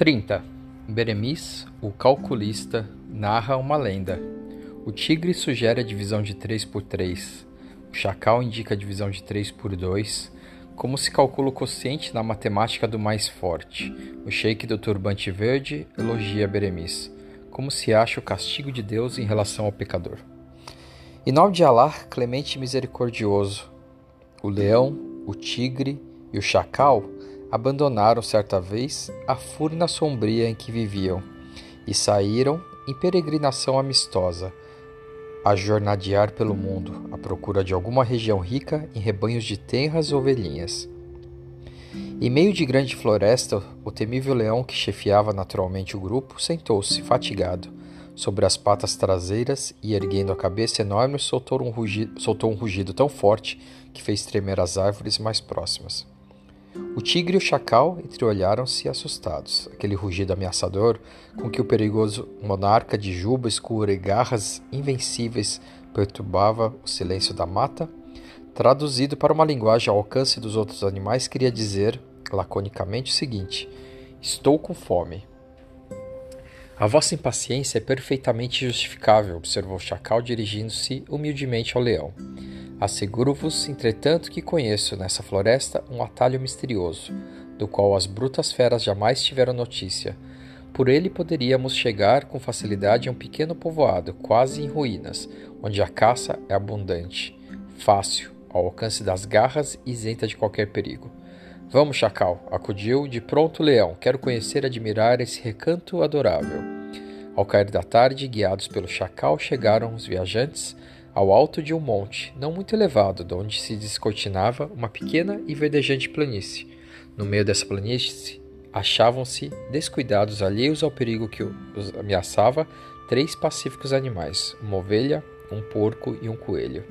30. Beremis, o calculista, narra uma lenda. O tigre sugere a divisão de 3 por 3. O chacal indica a divisão de 3 por 2. Como se calcula o quociente na matemática do mais forte? O sheik do turbante verde elogia Beremis. Como se acha o castigo de Deus em relação ao pecador? Em nome de Allah, clemente e misericordioso, o leão, o tigre e o chacal abandonaram certa vez a furna sombria em que viviam e saíram em peregrinação amistosa, a jornadear pelo mundo, à procura de alguma região rica em rebanhos de tenras ovelhinhas. Em meio de grande floresta, o temível leão que chefiava naturalmente o grupo sentou-se, fatigado, sobre as patas traseiras e, erguendo a cabeça enorme, soltou um, rugido, soltou um rugido tão forte que fez tremer as árvores mais próximas. O tigre e o chacal entreolharam-se assustados. Aquele rugido ameaçador com que o perigoso monarca de juba escura e garras invencíveis perturbava o silêncio da mata, traduzido para uma linguagem ao alcance dos outros animais, queria dizer laconicamente o seguinte: Estou com fome. A vossa impaciência é perfeitamente justificável, observou o chacal, dirigindo-se humildemente ao leão. Asseguro-vos, entretanto, que conheço nessa floresta um atalho misterioso, do qual as brutas feras jamais tiveram notícia. Por ele poderíamos chegar com facilidade a um pequeno povoado, quase em ruínas, onde a caça é abundante, fácil, ao alcance das garras e isenta de qualquer perigo. Vamos, Chacal, acudiu de pronto o leão. Quero conhecer e admirar esse recanto adorável. Ao cair da tarde, guiados pelo Chacal, chegaram os viajantes ao alto de um monte, não muito elevado, de onde se descortinava uma pequena e verdejante planície. No meio dessa planície achavam-se, descuidados, alheios ao perigo que os ameaçava, três pacíficos animais: uma ovelha, um porco e um coelho.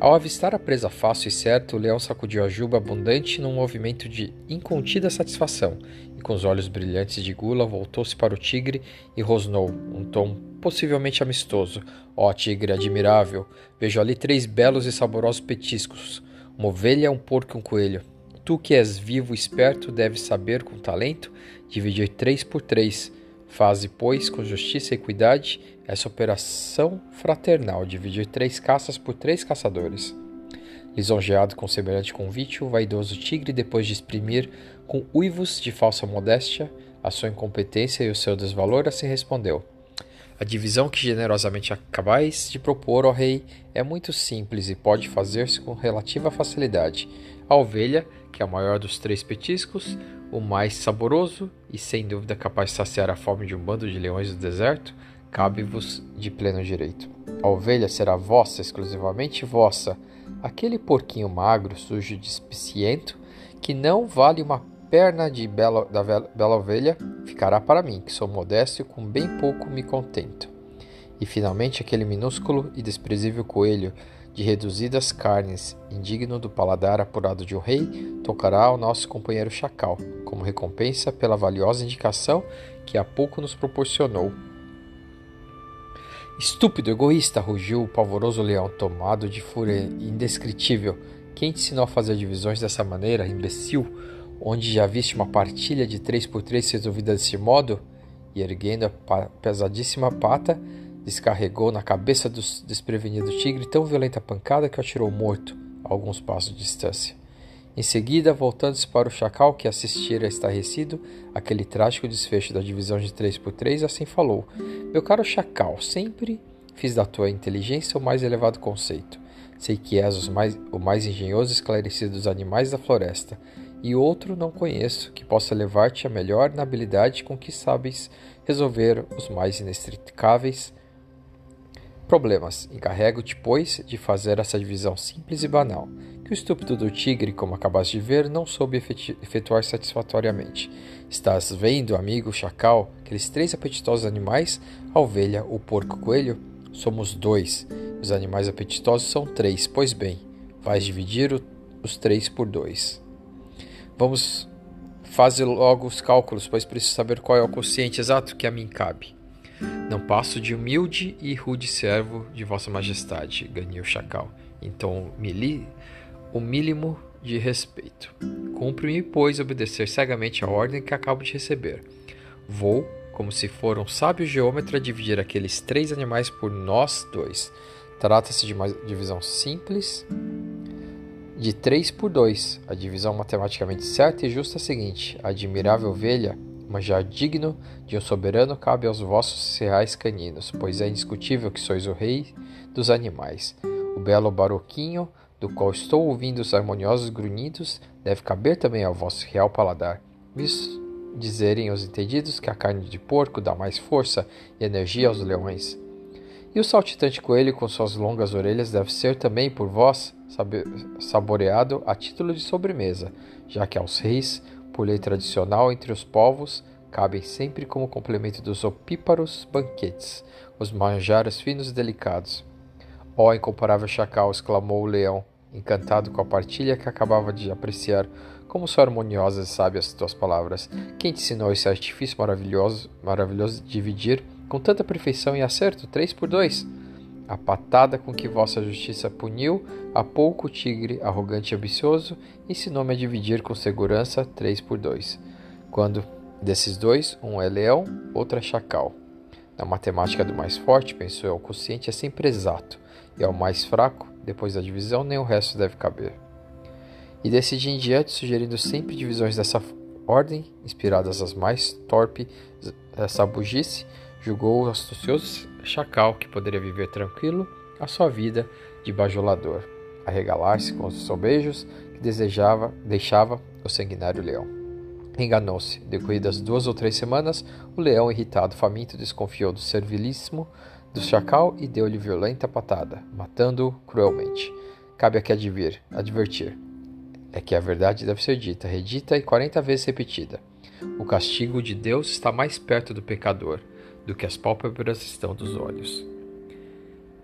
Ao avistar a presa fácil e certa, o leão sacudiu a juba abundante num movimento de incontida satisfação e, com os olhos brilhantes de gula, voltou-se para o tigre e rosnou, um tom possivelmente amistoso. Ó oh, tigre admirável, vejo ali três belos e saborosos petiscos: uma ovelha, um porco e um coelho. Tu que és vivo e esperto, deves saber com talento dividir três por três Faze, pois, com justiça e equidade, essa operação fraternal, dividir três caças por três caçadores. Lisonjeado com semelhante convite, o vaidoso tigre, depois de exprimir com uivos de falsa modéstia a sua incompetência e o seu desvalor, assim respondeu: A divisão que generosamente acabais de propor, ó rei, é muito simples e pode fazer-se com relativa facilidade. A ovelha, que é a maior dos três petiscos, o mais saboroso e sem dúvida capaz de saciar a fome de um bando de leões do deserto, cabe-vos de pleno direito. A ovelha será vossa, exclusivamente vossa. Aquele porquinho magro, sujo e despiciento, que não vale uma perna de bela, da bela ovelha, ficará para mim, que sou modesto e com bem pouco me contento. E finalmente aquele minúsculo e desprezível coelho, de reduzidas carnes, indigno do paladar apurado de um rei, tocará ao nosso companheiro chacal, como recompensa pela valiosa indicação que há pouco nos proporcionou. Estúpido, egoísta! rugiu o pavoroso leão, tomado de fúria indescritível. Quem te ensinou a fazer divisões dessa maneira, imbecil? Onde já viste uma partilha de três por três resolvida desse modo? E erguendo a pesadíssima pata, descarregou na cabeça do desprevenido tigre tão violenta pancada que o atirou morto a alguns passos de distância. Em seguida, voltando-se para o chacal que assistira estarrecido aquele trágico desfecho da divisão de três por três, assim falou: Meu caro chacal, sempre fiz da tua inteligência o mais elevado conceito. Sei que és mais, o mais engenhoso e esclarecido dos animais da floresta, e outro não conheço que possa levar-te a melhor na habilidade com que sabes resolver os mais inextricáveis problemas. Encarrego-te, pois, de fazer essa divisão simples e banal, que o estúpido do tigre, como acabaste de ver, não soube efetuar satisfatoriamente. Estás vendo, amigo chacal, aqueles três apetitosos animais, a ovelha, o porco, o coelho? Somos dois. Os animais apetitosos são três. Pois bem, vais dividir o, os três por dois. Vamos fazer logo os cálculos, pois preciso saber qual é o quociente exato que a mim cabe. Não passo de humilde e rude servo de Vossa Majestade, ganhei o chacal. Então, mili, o mínimo de respeito. Cumpre-me, pois, obedecer cegamente a ordem que acabo de receber. Vou, como se for um sábio geômetra, dividir aqueles três animais por nós dois. Trata-se de uma divisão simples de 3 por 2. A divisão matematicamente certa e justa é a seguinte: a admirável ovelha, manjar digno de um soberano, cabe aos vossos reais caninos, pois é indiscutível que sois o rei dos animais. O belo baroquinho, do qual estou ouvindo os harmoniosos grunhidos, deve caber também ao vosso real paladar. Isso dizerem os entendidos que a carne de porco dá mais força e energia aos leões. E o saltitante coelho com suas longas orelhas deve ser também por vós saboreado a título de sobremesa, já que aos reis, por lei tradicional entre os povos, cabem sempre como complemento dos opíparos banquetes, os manjares finos e delicados. Ó oh, incomparável chacal! exclamou o leão, encantado com a partilha que acabava de apreciar. Como são harmoniosas e sábias tuas palavras. Quem te ensinou esse artifício maravilhoso, maravilhoso de dividir com tanta perfeição e acerto, três por dois. A patada com que vossa justiça puniu há pouco o tigre, arrogante e ambicioso, ensinou-me a dividir com segurança três por dois. Quando desses dois, um é leão, outro é chacal. Na matemática do mais forte, pensou eu, o consciente é sempre exato, e ao mais fraco, depois da divisão, nem o resto deve caber. E decidi em diante, sugerindo sempre divisões dessa ordem, inspiradas às mais torpe sabugice, julgou o astucioso chacal que poderia viver tranquilo a sua vida de bajulador, a regalar-se com os sobejos que desejava, deixava o sanguinário leão. Enganou-se. Decorridas duas ou três semanas, o leão, irritado, faminto, desconfiou do servilíssimo do chacal e deu-lhe violenta patada, matando-o cruelmente. Cabe aqui advir, advertir. É que a verdade deve ser dita, redita e quarenta vezes repetida. O castigo de Deus está mais perto do pecador do que as pálpebras estão dos olhos.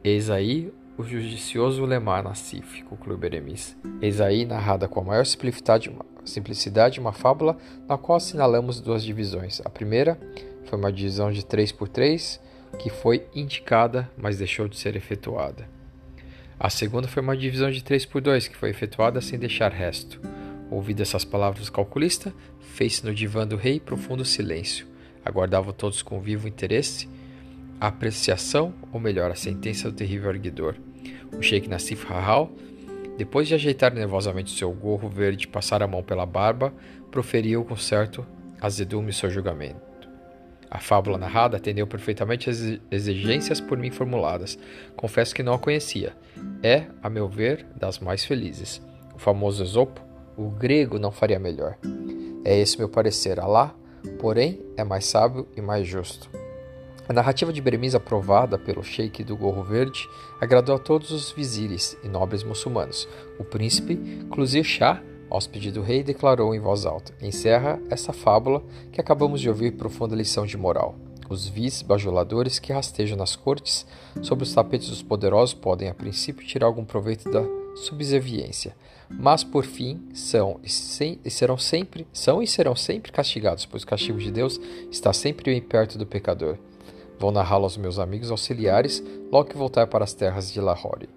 Eis aí o judicioso lemar Nassif, conclui Beremis. Eis aí narrada com a maior simplicidade, uma fábula na qual assinalamos duas divisões. A primeira foi uma divisão de 3 por 3 que foi indicada, mas deixou de ser efetuada. A segunda foi uma divisão de 3 por 2 que foi efetuada sem deixar resto. Ouvido essas palavras do calculista, fez-se no divã do rei profundo silêncio. Aguardavam todos com vivo interesse a apreciação, ou melhor, a sentença do terrível erguidor. O Sheikh Nassif Rahal, depois de ajeitar nervosamente seu gorro verde e passar a mão pela barba, proferiu com certo azedume seu julgamento. A fábula narrada atendeu perfeitamente às exigências por mim formuladas. Confesso que não a conhecia. É, a meu ver, das mais felizes. O famoso Esopo, o grego não faria melhor. É esse meu parecer. Alá porém é mais sábio e mais justo. A narrativa de Beremiz, aprovada pelo sheik do Gorro Verde, agradou a todos os vizires e nobres muçulmanos. O príncipe Cluzir Shah, hóspede do rei, declarou em voz alta: Encerra essa fábula que acabamos de ouvir profunda lição de moral. Os vis bajuladores que rastejam nas cortes sobre os tapetes dos poderosos podem, a princípio, tirar algum proveito da subserviência, mas por fim são e, serão sempre são e serão sempre castigados, pois o castigo de Deus está sempre bem perto do pecador. Vou narrá-lo aos meus amigos auxiliares logo que voltar para as terras de Lahore.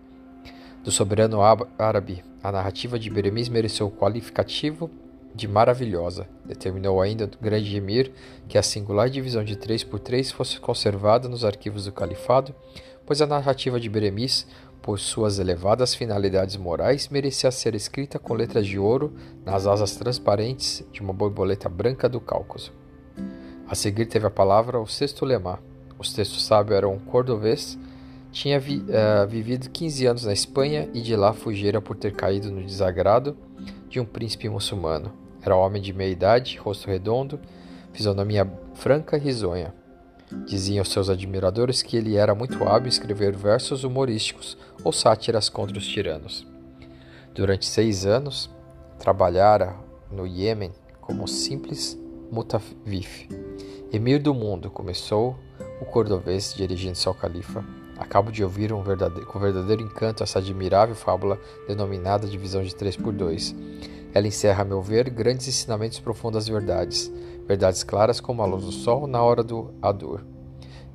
Do soberano árabe, a narrativa de Beremiz mereceu o qualificativo de maravilhosa. Determinou ainda o grande emir que a singular divisão de 3 por 3 fosse conservada nos arquivos do califado, pois a narrativa de Beremiz por suas elevadas finalidades morais, merecia ser escrita com letras de ouro nas asas transparentes de uma borboleta branca do Cáucaso. A seguir teve a palavra o sexto lemá. O sexto sábio era um cordovês, tinha vi, uh, vivido 15 anos na Espanha e de lá fugira por ter caído no desagrado de um príncipe muçulmano. Era homem de meia idade, rosto redondo, fisionomia franca e risonha. Diziam seus admiradores que ele era muito hábil em escrever versos humorísticos ou sátiras contra os tiranos. Durante seis anos, trabalhara no Iêmen como simples mutavif. Emir do mundo, começou o cordovês dirigindo-se ao califa. Acabo de ouvir um verdadeiro, com verdadeiro encanto essa admirável fábula denominada Divisão de Três por Dois. Ela encerra, a meu ver, grandes ensinamentos profundas verdades verdades claras como a luz do sol na hora do ador.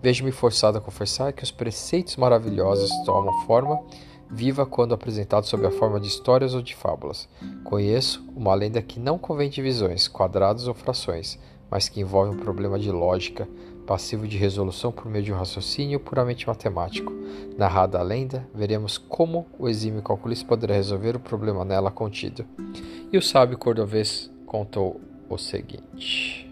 Vejo-me forçado a confessar que os preceitos maravilhosos tomam forma viva quando apresentados sob a forma de histórias ou de fábulas. Conheço uma lenda que não convém divisões, quadrados ou frações, mas que envolve um problema de lógica, passivo de resolução por meio de um raciocínio puramente matemático. Narrada a lenda, veremos como o exímio calculista poderá resolver o problema nela contido. E o sábio cordovês contou o seguinte.